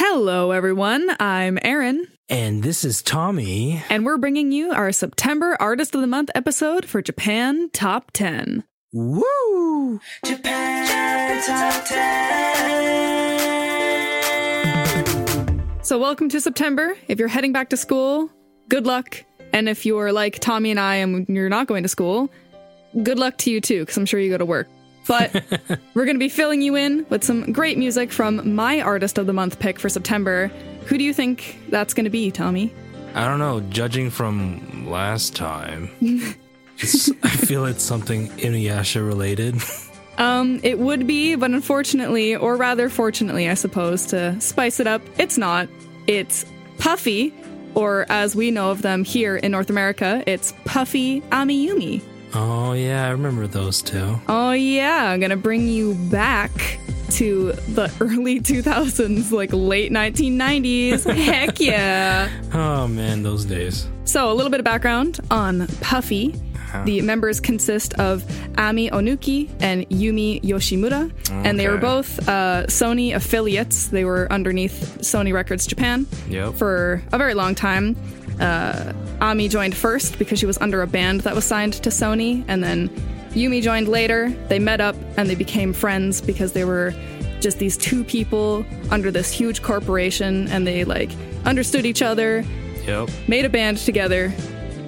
Hello, everyone. I'm Erin, And this is Tommy. and we're bringing you our September Artist of the Month episode for Japan Top 10. Woo! Japan Top 10. So, welcome to September. If you're heading back to school, good luck. And if you're like Tommy and I and you're not going to school, good luck to you too, because I'm sure you go to work. But we're going to be filling you in with some great music from my Artist of the Month pick for September. Who do you think that's going to be, Tommy? I don't know, judging from last time, I feel it's something Inuyasha related. Um, it would be, but unfortunately, or rather fortunately, I suppose, to spice it up, it's not. It's Puffy, or as we know of them here in North America, it's Puffy Amiyumi. Oh, yeah, I remember those two. Oh yeah, I'm gonna bring you back to the early 2000s, like late 1990s. Heck yeah! Oh, man, those days. So, a little bit of background on Puffy. The members consist of Ami Onuki and Yumi Yoshimura, and they were both uh, Sony affiliates. They were underneath Sony Records Japan Yep. for a very long time. Uh, Ami joined first because she was under a band that was signed to Sony, and then Yumi joined later. They met up and they became friends because they were just these two people under this huge corporation, and they like understood each other, Yep. made a band together,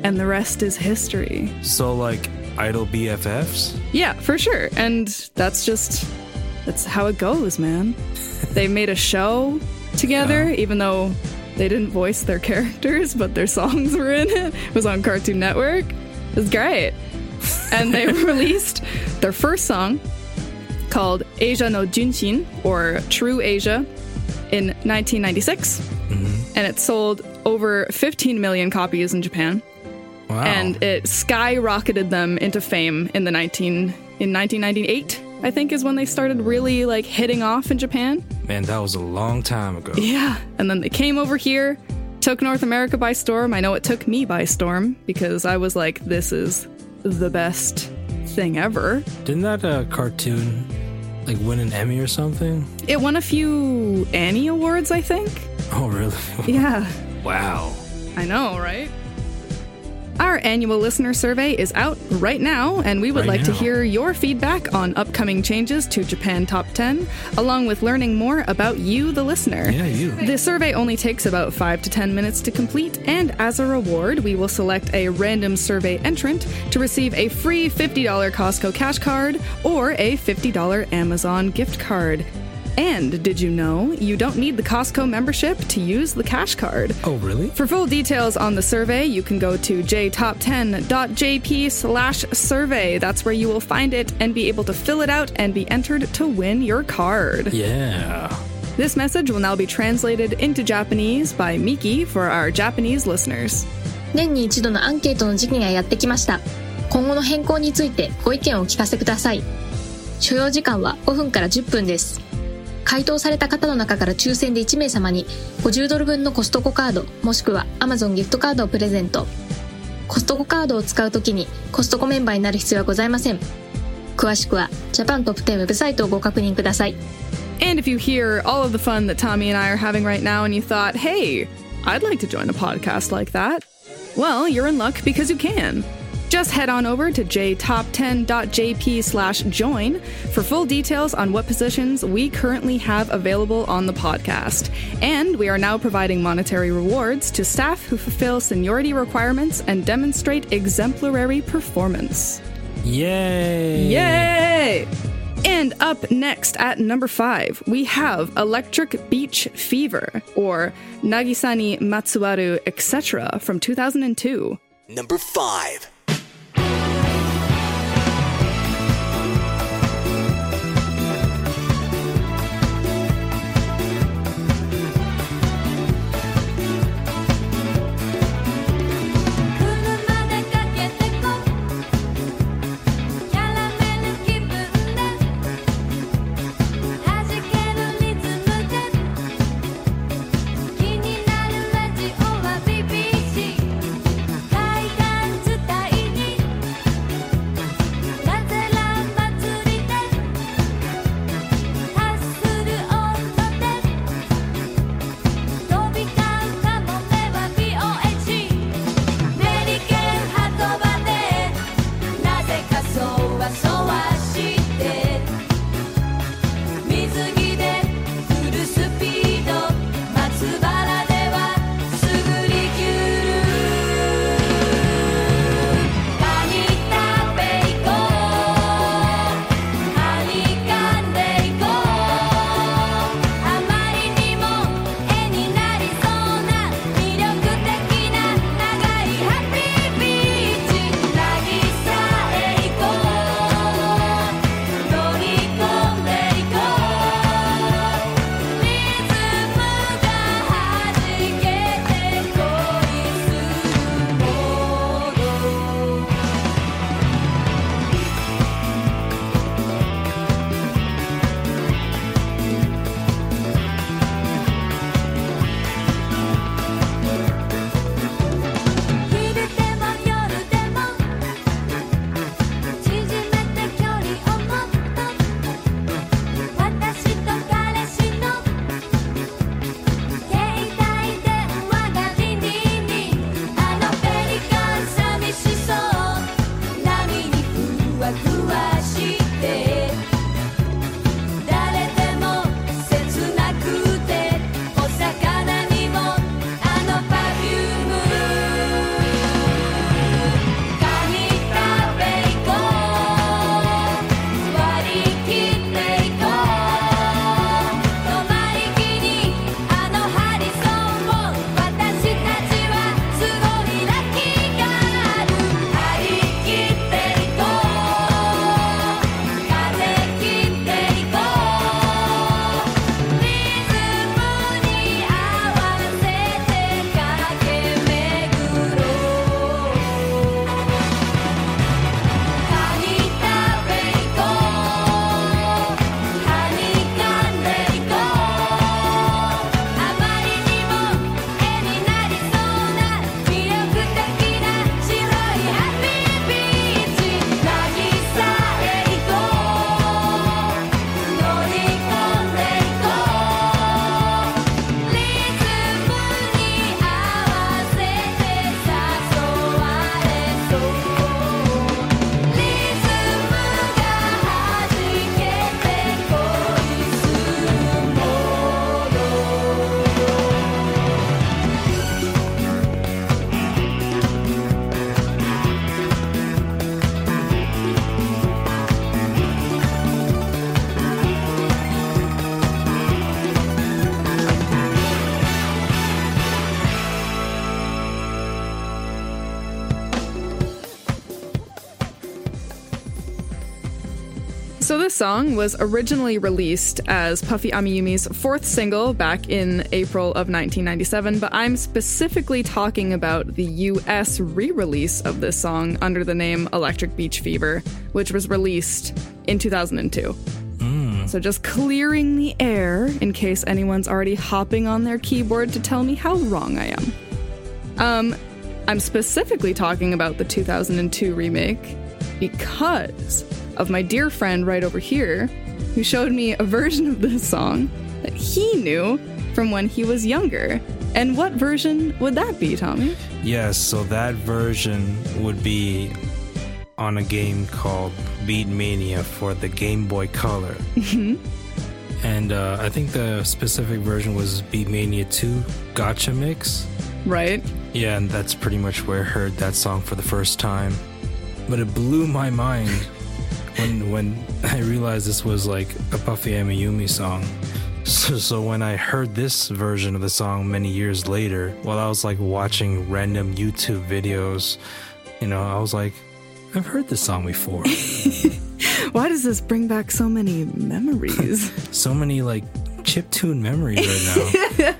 and the rest is history. So, like, idol BFFs? Yeah, for sure. And that's just that's how it goes, man. they made a show together, even though they didn't voice their characters, but their songs were in it. It was on Cartoon Network. It was great. And they released their first song called Asia no Junshin, or True Asia, in 1996. Mm-hmm. And it sold over 15 million copies in Japan Wow. and it skyrocketed them into fame in the 19 in 1998 i think is when they started really like hitting off in japan man, that was a long time ago. yeah and then they came over here took north america by storm i know it took me by storm because i was like this is the best thing ever Didn't that uh, cartoon, like, win an Emmy or something? it won a few annie awards i think Oh, really? yeah wow. I know, right? Our annual listener survey is out right now, and we would Right like to hear your feedback on upcoming changes to Japan Top 10, along with learning more about you, the listener. Yeah, you. The survey only takes about 5 to 10 minutes to complete, and as a reward, we will select a random survey entrant to receive a free $50 Costco cash card or a $50 Amazon gift card. And did you know you don't need the Costco membership to use the cash card? Oh, really? For full details on the survey, you can go to jtop10.jp slash survey. That's where you will find it and be able to fill it out and be entered to win your card. Yeah. This message will now be translated into Japanese by Miki for our Japanese listeners. 年に一度のアンケートの時期がやってきました。今後の変更についてご意見をお聞かせください。所要時間は5分から10分です。 回答された方の中から抽選で1名様に50ドル分のコストコカードもしくは Amazon ギフトカードをプレゼントコストコカードを使うときにコストコメンバーになる必要はございません詳しくはジャパントップ10ウェブサイトをご確認ください And if you hear all of the fun that Tommy and I are having right now and you thought, hey, I'd like to join a podcast like that, well, you're in luck because you can. Just head on over to jtop10.jp slash join for full details on what positions we currently have available on the podcast. And we are now providing monetary rewards to staff who fulfill seniority requirements and demonstrate exemplary performance. Yay! Yay! And up next at number five, we have Electric Beach Fever, or Nagisa ni Matsuwaru, etc., from 2002. Number 5. Song was originally released as Puffy Amiyumi's fourth single back in April of 1997, but I'm specifically talking about the US re-release of this song under the name Electric Beach Fever, which was released in 2002. So just clearing the air in case anyone's already hopping on their keyboard to tell me how wrong I am. Um, I'm specifically talking about the 2002 remake because of my dear friend right over here who showed me a version of this song that he knew from when he was younger. And what version would that be, Tommy? Yes, so that version would be on a game called Beat Mania for the Game Boy Color. and uh, I think the specific version was Beat Mania 2 Gotcha Mix. Right? Yeah, and that's pretty much where I heard that song for the first time. But it blew my mind when when I realized this was like a Puffy Amiyumi song. So, so when I heard this version of the song many years later, while I was like watching random YouTube videos, you know, I was like, I've heard this song before. Why does this bring back so many memories? so many like chip tune memories right now.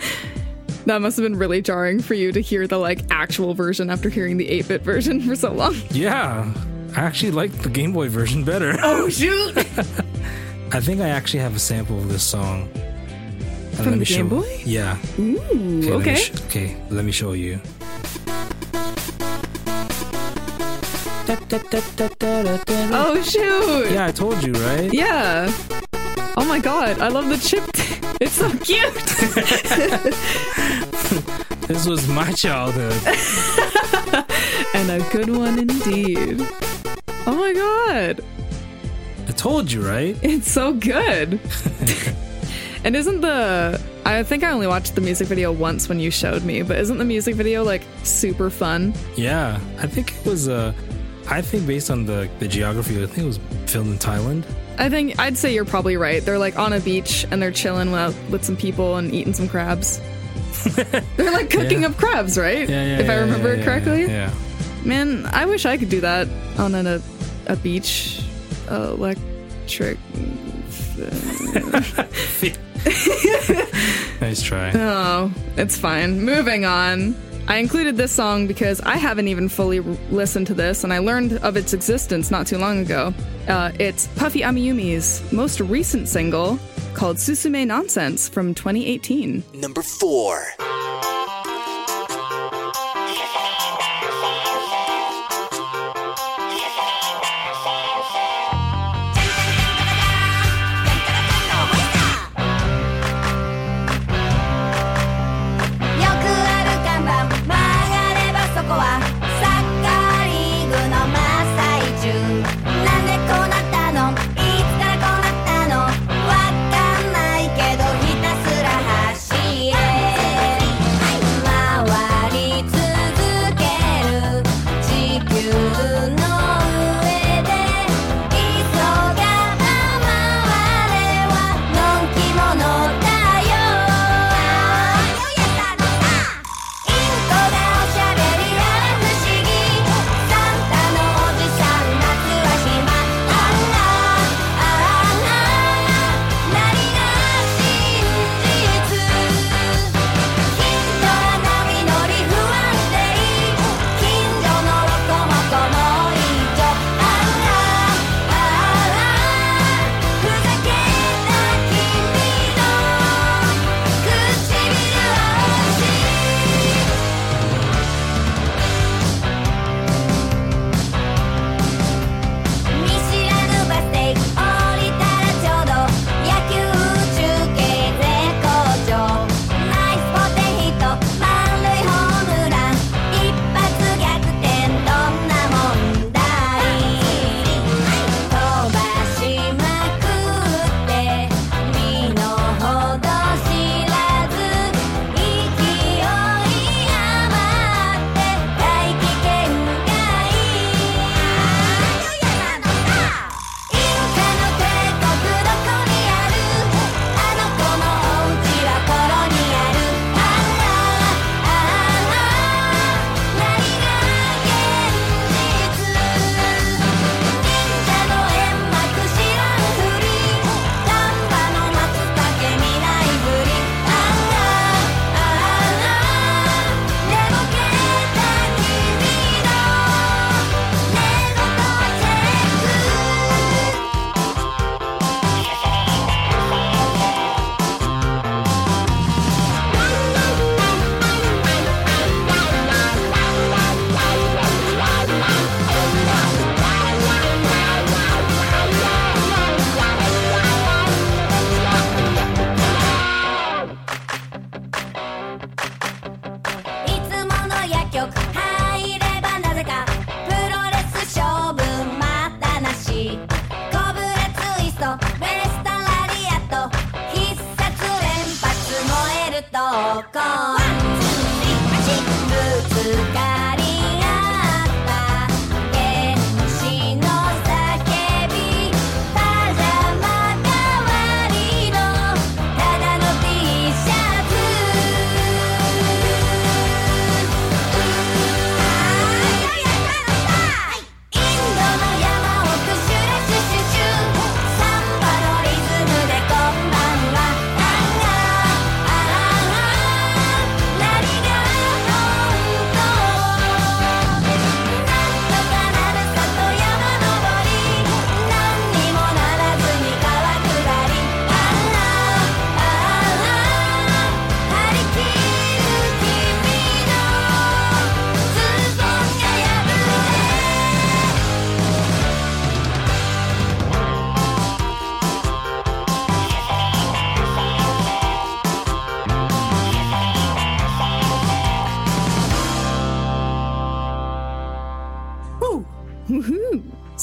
that must have been really jarring for you to hear the like actual version after hearing the 8-bit version for so long. yeah, I actually like the Game Boy version better. Oh shoot! I think I actually have a sample of this song. Uh, From let me Game show- Boy? Yeah. Ooh, let me okay. sh- okay, let me show you. Oh shoot! Yeah, I told you, right? Yeah. Oh my god, I love the chip. It's so cute. This was my childhood. and a good one indeed. Oh my god, I told you, right? it's so good. and isn't the I think I only watched the music video once when you showed me, but isn't the music video like super fun? Yeah, I think it was. Uh, I think based on the the geography, I think it was filmed in Thailand. I think I'd say you're probably right. They're like on a beach and they're chilling with, with some people and eating some crabs. they're like cooking Yeah. up crabs, right? Yeah, yeah. if I remember it correctly. Yeah. Man, I wish I could do that on an, a a beach electric. Nice try. Oh, it's fine. Moving on. I included this song because I haven't even fully r- listened to this, and I learned of its existence not too long ago. Uh, it's Puffy Amiyumi's most recent single called Susume Nonsense from 2018. Number four.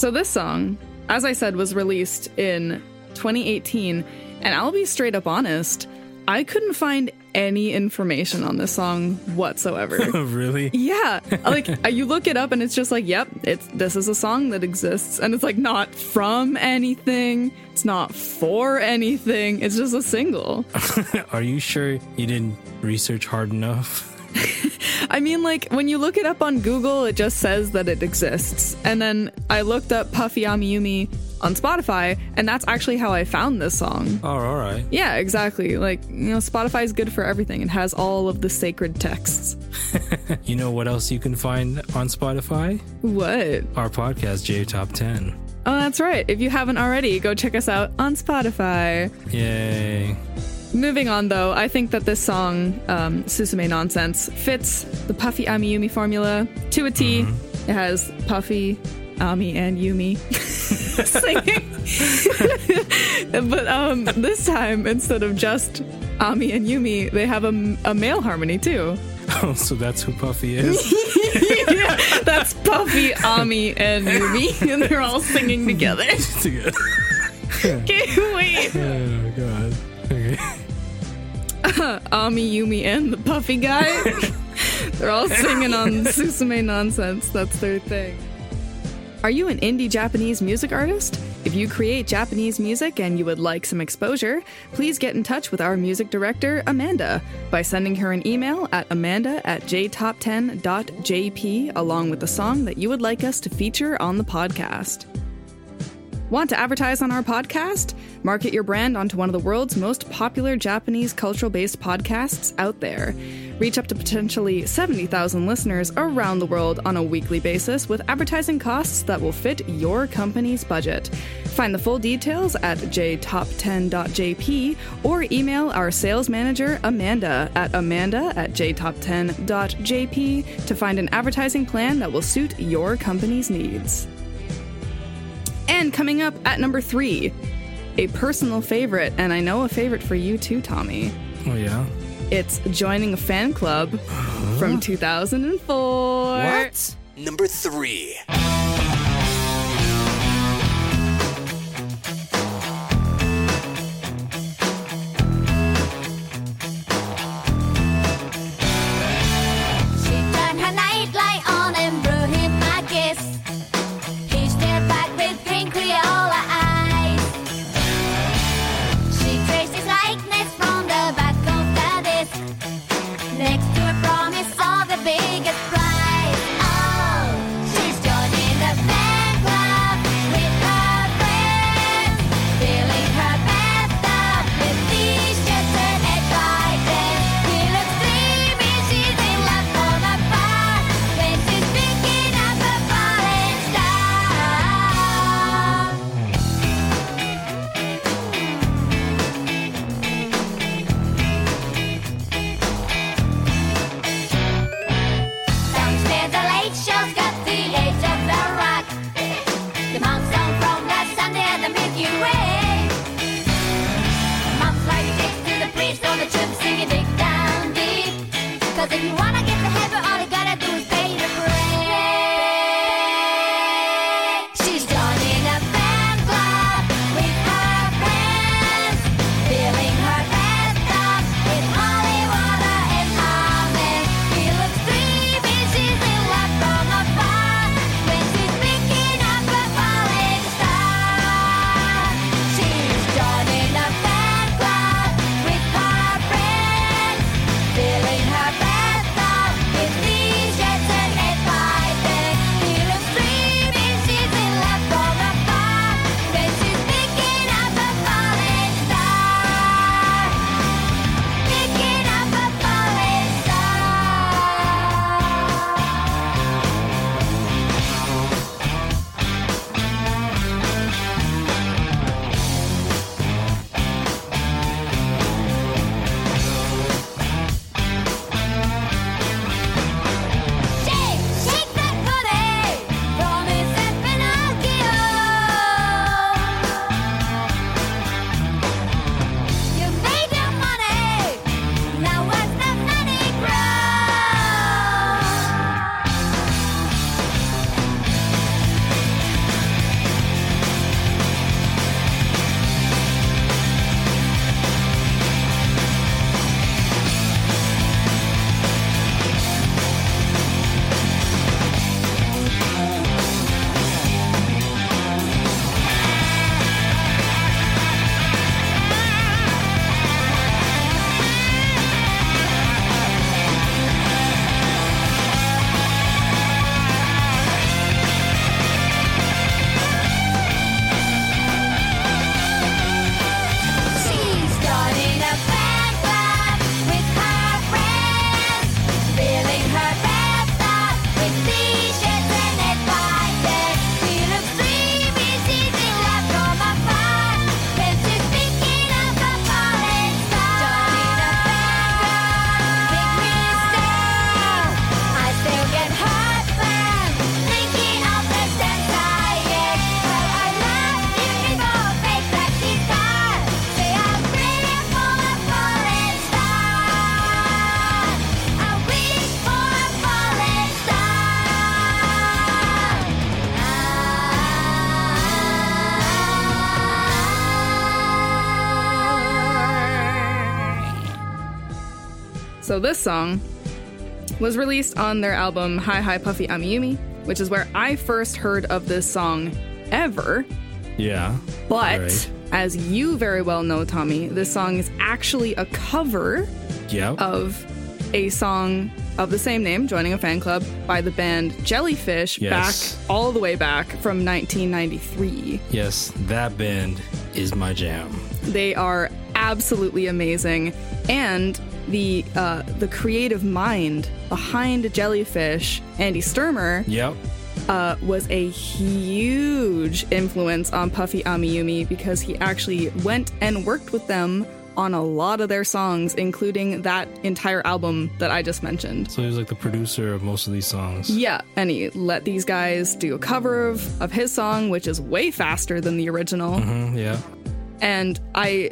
So this song, as I said, was released in 2018, and I'll be straight up honest, I couldn't find any information on this song whatsoever. really? yeah, like you look it up and it's just like, yep, it's this is a song that exists, and it's like not from anything, it's not for anything, it's just a single. Are you sure you didn't research hard enough? I mean, like, when you look it up on Google, it just says that it exists. And then I looked up Puffy Amiyumi on Spotify, and that's actually how I found this song. Oh, all right. Yeah, exactly. Like, you know, Spotify is good for everything. It has all of the sacred texts. You know what else you can find on Spotify? What? Our podcast, J Top 10. Oh, that's right. If you haven't already, go check us out on Spotify. Yay. Moving on, though, I think that this song, um, Susume Nonsense, fits the Puffy Ami Yumi formula to a T. It has Puffy, Ami, and Yumi singing. but um, this time, instead of just Ami and Yumi, they have a, a male harmony too. Oh, so that's who Puffy is? yeah, that's Puffy, Ami, and Yumi, and they're all singing together. Together. Can't wait. Oh, God. Ami, Yumi, and the Puffy guy. They're all singing on Susume Nonsense. That's their thing. Are you an indie Japanese music artist? If you create Japanese music and you would like some exposure, please get in touch with our music director, Amanda, by sending her an email at amanda at jtop10.jp along with the song that you would like us to feature on the podcast. Want to advertise on our podcast? Market your brand onto one of the world's most popular Japanese cultural based podcasts out there. Reach up to potentially 70,000 listeners around the world on a weekly basis with advertising costs that will fit your company's budget. Find the full details at jtop10.jp or email our sales manager, Amanda, at amanda at jtop10.jp to find an advertising plan that will suit your company's needs. And coming up at number three, a personal favorite, and I know a favorite for you too, Tommy. Oh, yeah? It's joining a fan club from 2004. What? Number three. Cause if you want So this song was released on their album Hi Hi Puffy Amiyumi, which is where I first heard of this song ever. Yeah. But Right. as you very well know, Tommy, this song is actually a cover Yep. of a song of the same name, Joining a Fan Club, by the band Jellyfish Yes. back all the way back from 1993. yes, that band is my jam. They are absolutely amazing, and the uh, the creative mind behind Jellyfish, Andy Sturmer, Yep. uh, was a huge influence on Puffy Amiyumi because he actually went and worked with them on a lot of their songs, including that entire album that I just mentioned. So he was like the producer of most of these songs. Yeah, and he let these guys do a cover of, of his song, which is way faster than the original. Mhm, yeah. And I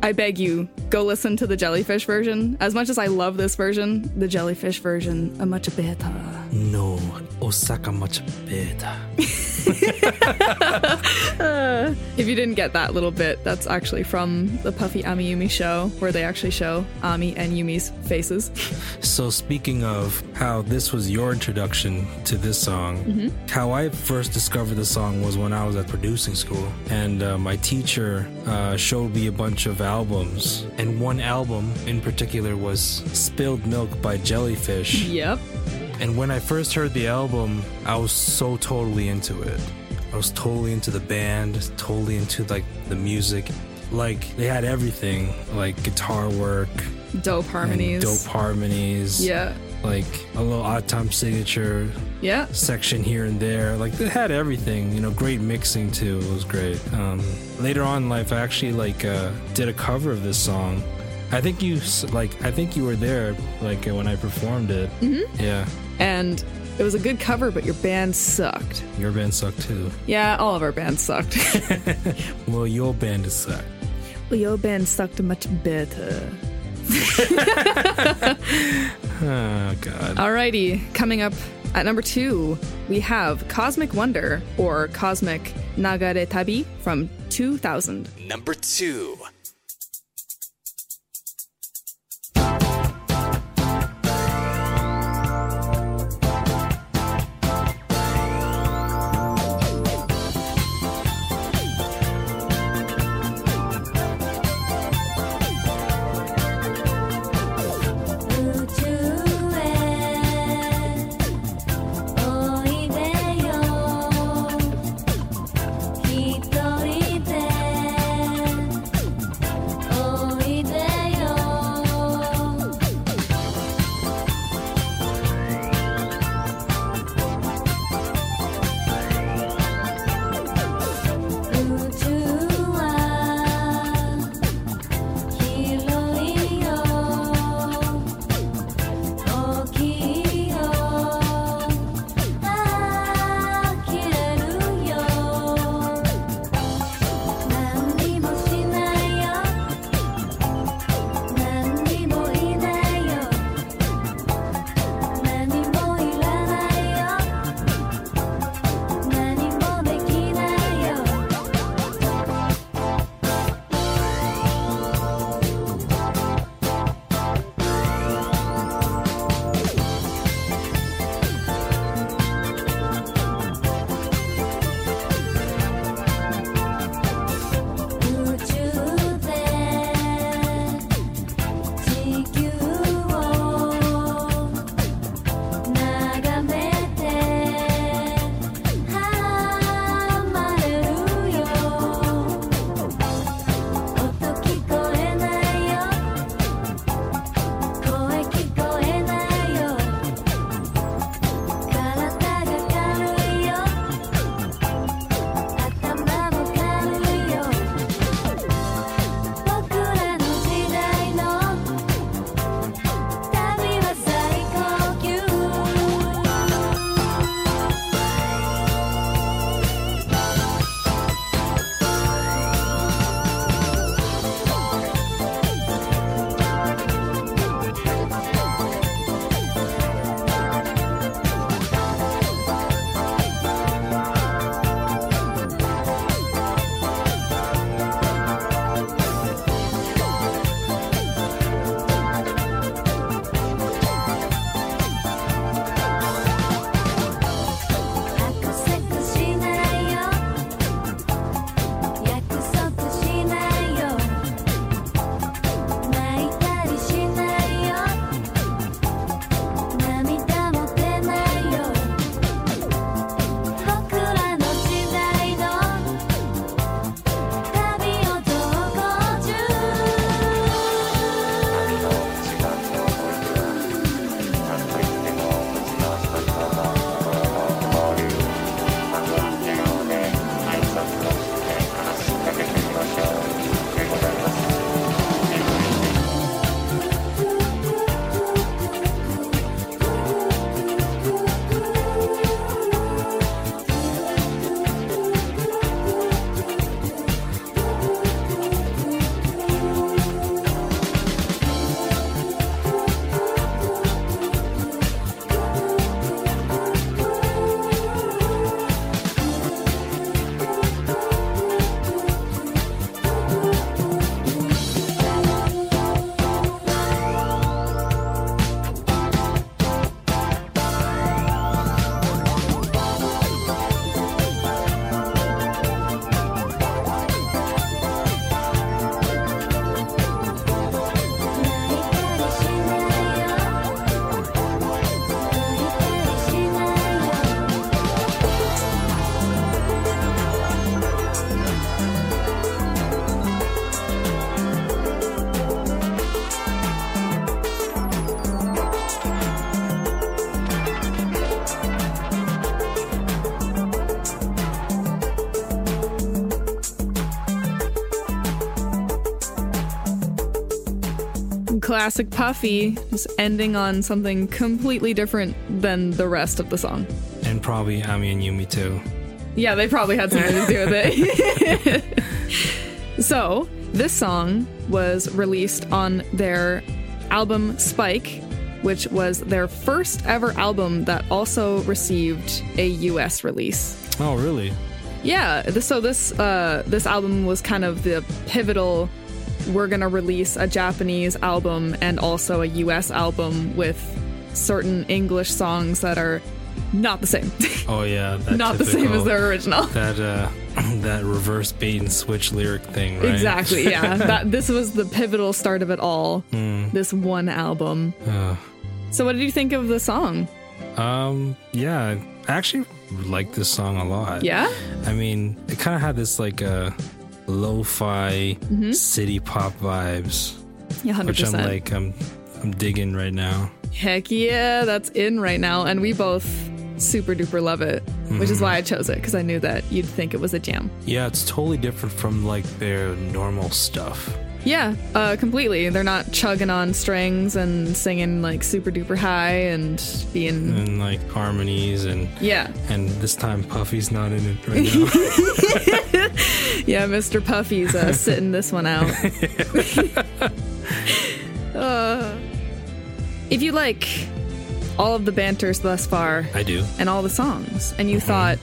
I beg you, go listen to the jellyfish version. As much as I love this version, the jellyfish version are much better. No, Osaka much better. If you didn't get that little bit, that's actually from the Puffy Ami Yumi show, where they actually show Ami and Yumi's faces. So speaking of how this was your introduction to this song, how I first discovered the song was when I was at producing school, and uh, my teacher uh, showed me a bunch of albums, and one album in particular was "Spilled Milk" by Jellyfish. Yep. And when I first heard the album, I was so totally into it. I was totally into the band, totally into like the music. Like they had everything, like guitar work, Dope harmonies. dope harmonies. Yeah. Like a little odd time signature Yeah. section here and there. Like they had everything, you know, great mixing too. It was great. Um, later on in life, I actually like uh, did a cover of this song. I think you like. I think you were there, like when I performed it. Mm-hmm. Yeah, And it was a good cover, but your band sucked. your band sucked too. Yeah, all of our bands sucked. Well, your band is sucked. well, your band sucked much better. Oh God. Alrighty, coming up at number two, we have Cosmic Wonder or Cosmic Nagare Tabi from 2000. Number two. Classic Puffy, just ending on something completely different than the rest of the song. And probably Ami and Yumi too. Yeah, they probably had something to do with it. so, this song was released on their album Spike, which was their first ever album that also received a US release. Oh, really? Yeah, so this uh, this album was kind of the pivotal. We're gonna release a Japanese album and also a U.S. album with certain English songs that are not the same, Oh, yeah. Not the same as their original. That uh, that reverse bait and switch lyric thing, right? Exactly. Yeah. that this was the pivotal start of it all. Hmm. This one album. Uh, So, what did you think of the song? um. Yeah. I actually like this song a lot. Yeah. I mean, it kind of had this like uh, lo-fi Mm-hmm. city pop vibes, Yeah. Hundred which I'm like I'm I'm digging right now. Heck yeah, that's in right now, and we both super duper love it, which is why I chose it because I knew that you'd think it was a jam. Yeah, it's totally different from like their normal stuff. Yeah, uh, completely. They're not chugging on strings and singing like super duper high and being. and like harmonies and Yeah, and this time Puffy's not in it right now. yeah, Mr. Puffy's uh, sitting this one out. uh, if you like all of the banters thus far I do. and all the songs, and you thought,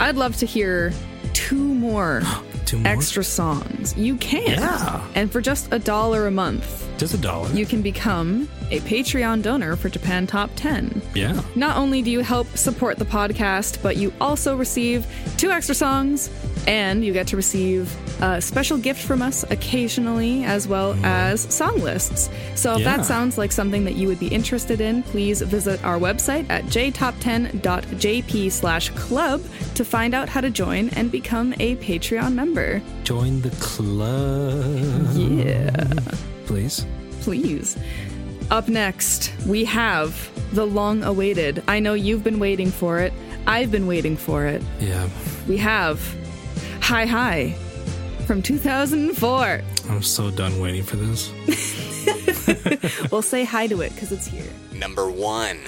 I'd love to hear two more Two more. extra songs, you can. Yeah. And for just a dollar a month, Just a dollar. you can become a Patreon donor for Japan Top 10. yeah. Not only do you help support the podcast, but you also receive two extra songs and you get to receive a special gift from us occasionally, as well mm-hmm. as song lists. So if Yeah. that sounds like something that you would be interested in, please visit our website at jtop10.jp slash club to find out how to join and become a Patreon member. Join the club. Yeah. Please. please. Up next, we have the long awaited. I know you've been waiting for it. I've been waiting for it. Yeah. We have Hi Hi from 2004. I'm so done waiting for this. We'll say hi to it because it's here. Number one.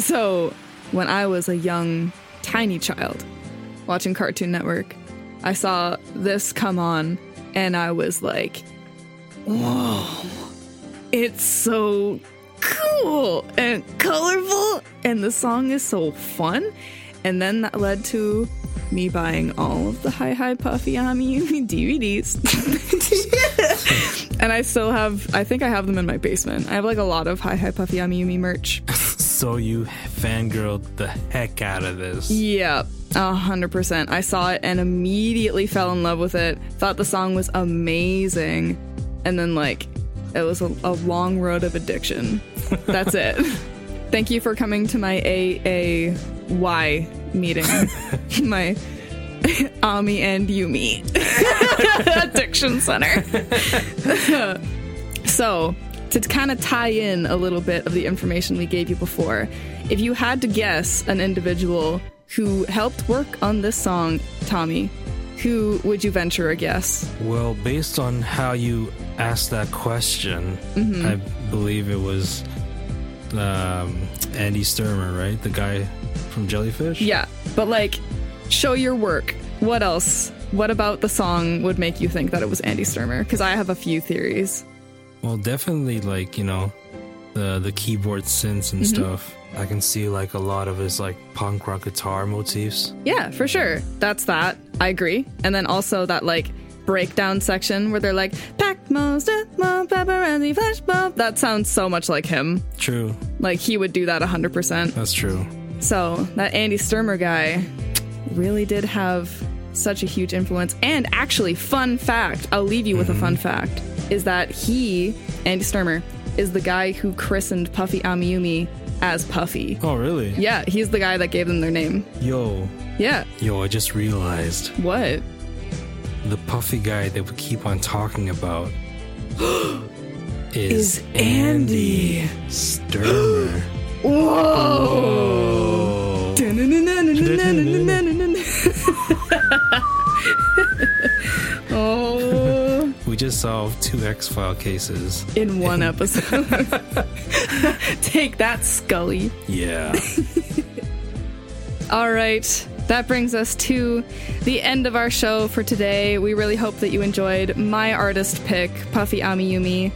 So, when I was a young, tiny child watching Cartoon Network, I saw this come on and I was like, whoa, it's so cool and colorful, and the song is so fun. And then that led to me buying all of the Hi Hi Puffy Ami DVDs. and I still have, I think I have them in my basement. I have like a lot of Hi Hi Puffy Ami merch. So you fangirled the heck out of this. Yeah, a hundred percent. I saw it and immediately fell in love with it. Thought the song was amazing, and then like it was a, a long road of addiction. That's it. Thank you for coming to my AAY meeting, my Ami and Yumi addiction center. so, to kind of tie in a little bit of the information we gave you before, if you had to guess an individual who helped work on this song, Tommy, who would you venture a guess? Well, based on how you asked that question, Mm-hmm. I believe it was um, Andy Sturmer, right? The guy from Jellyfish? Yeah, but like, show your work. What else? What about the song would make you think that it was Andy Sturmer? Because I have a few theories. Well, definitely like, you know, the the keyboard synths and Mm-hmm. stuff. I can see like a lot of his like punk rock guitar motifs. Yeah, for sure. That's that. I agree. And then also that like breakdown section where they're like, mom, paparazzi, flash mob. That sounds so much like him. True. Like he would do that 100%. That's true. So that Andy Sturmer guy really did have such a huge influence. And actually, fun fact, I'll leave you with a fun fact, is that he, Andy Sturmer, is the guy who christened Puffy Amiyumi as Puffy. Oh, really? Yeah, he's the guy that gave them their name. Yo, Yeah. yo, I just realized What? the puffy guy that we keep on talking about is, Is Andy. Sturmer. Whoa! oh, oh. We just solved two X File cases. in one episode. Take that, Scully. Yeah. All right. That brings us to the end of our show for today. We really hope that you enjoyed my artist pick, Puffy Amiyumi.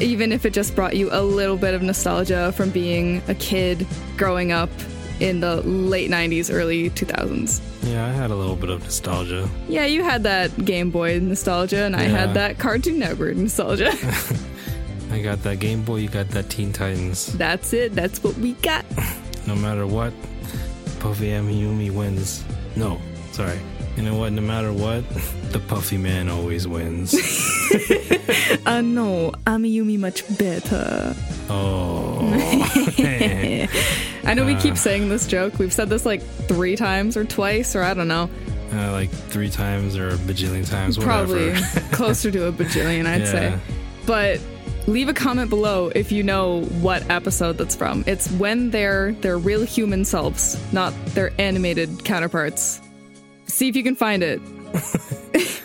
Even if it just brought you a little bit of nostalgia from being a kid growing up in the late 90s, early 2000s. yeah, I had a little bit of nostalgia. Yeah, you had that Game Boy nostalgia, and I had that Cartoon Network nostalgia. I got that Game Boy, you got that Teen Titans. That's it. That's what we got. No matter what, Puffy Amiyumi wins. No, sorry. You know what? No matter what, the Puffy Man always wins. Uh, no, Amiyumi much better. Oh. I know we keep saying this joke. We've said this like three times or twice, or I don't know. Uh, like three times or a bajillion times, Probably closer to a bajillion, I'd say. But leave a comment below if you know what episode that's from. It's when they're their real human selves, not their animated counterparts. See if you can find it.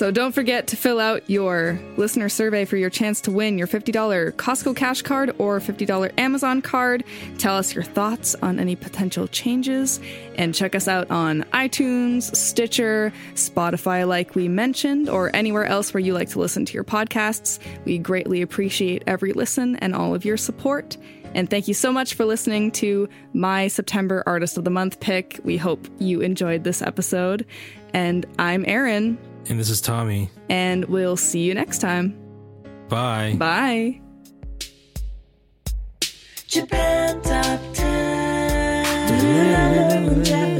So don't forget to fill out your listener survey for your chance to win your $50 Costco cash card or $50 Amazon card. Tell us your thoughts on any potential changes and check us out on iTunes, Stitcher, Spotify, like we mentioned, or anywhere else where you like to listen to your podcasts. We greatly appreciate every listen and all of your support. And thank you so much for listening to my September Artist of the Month pick. We hope you enjoyed this episode. And I'm Erin And this is Tommy. and we'll see you next time. Bye. Bye. Japan Top 10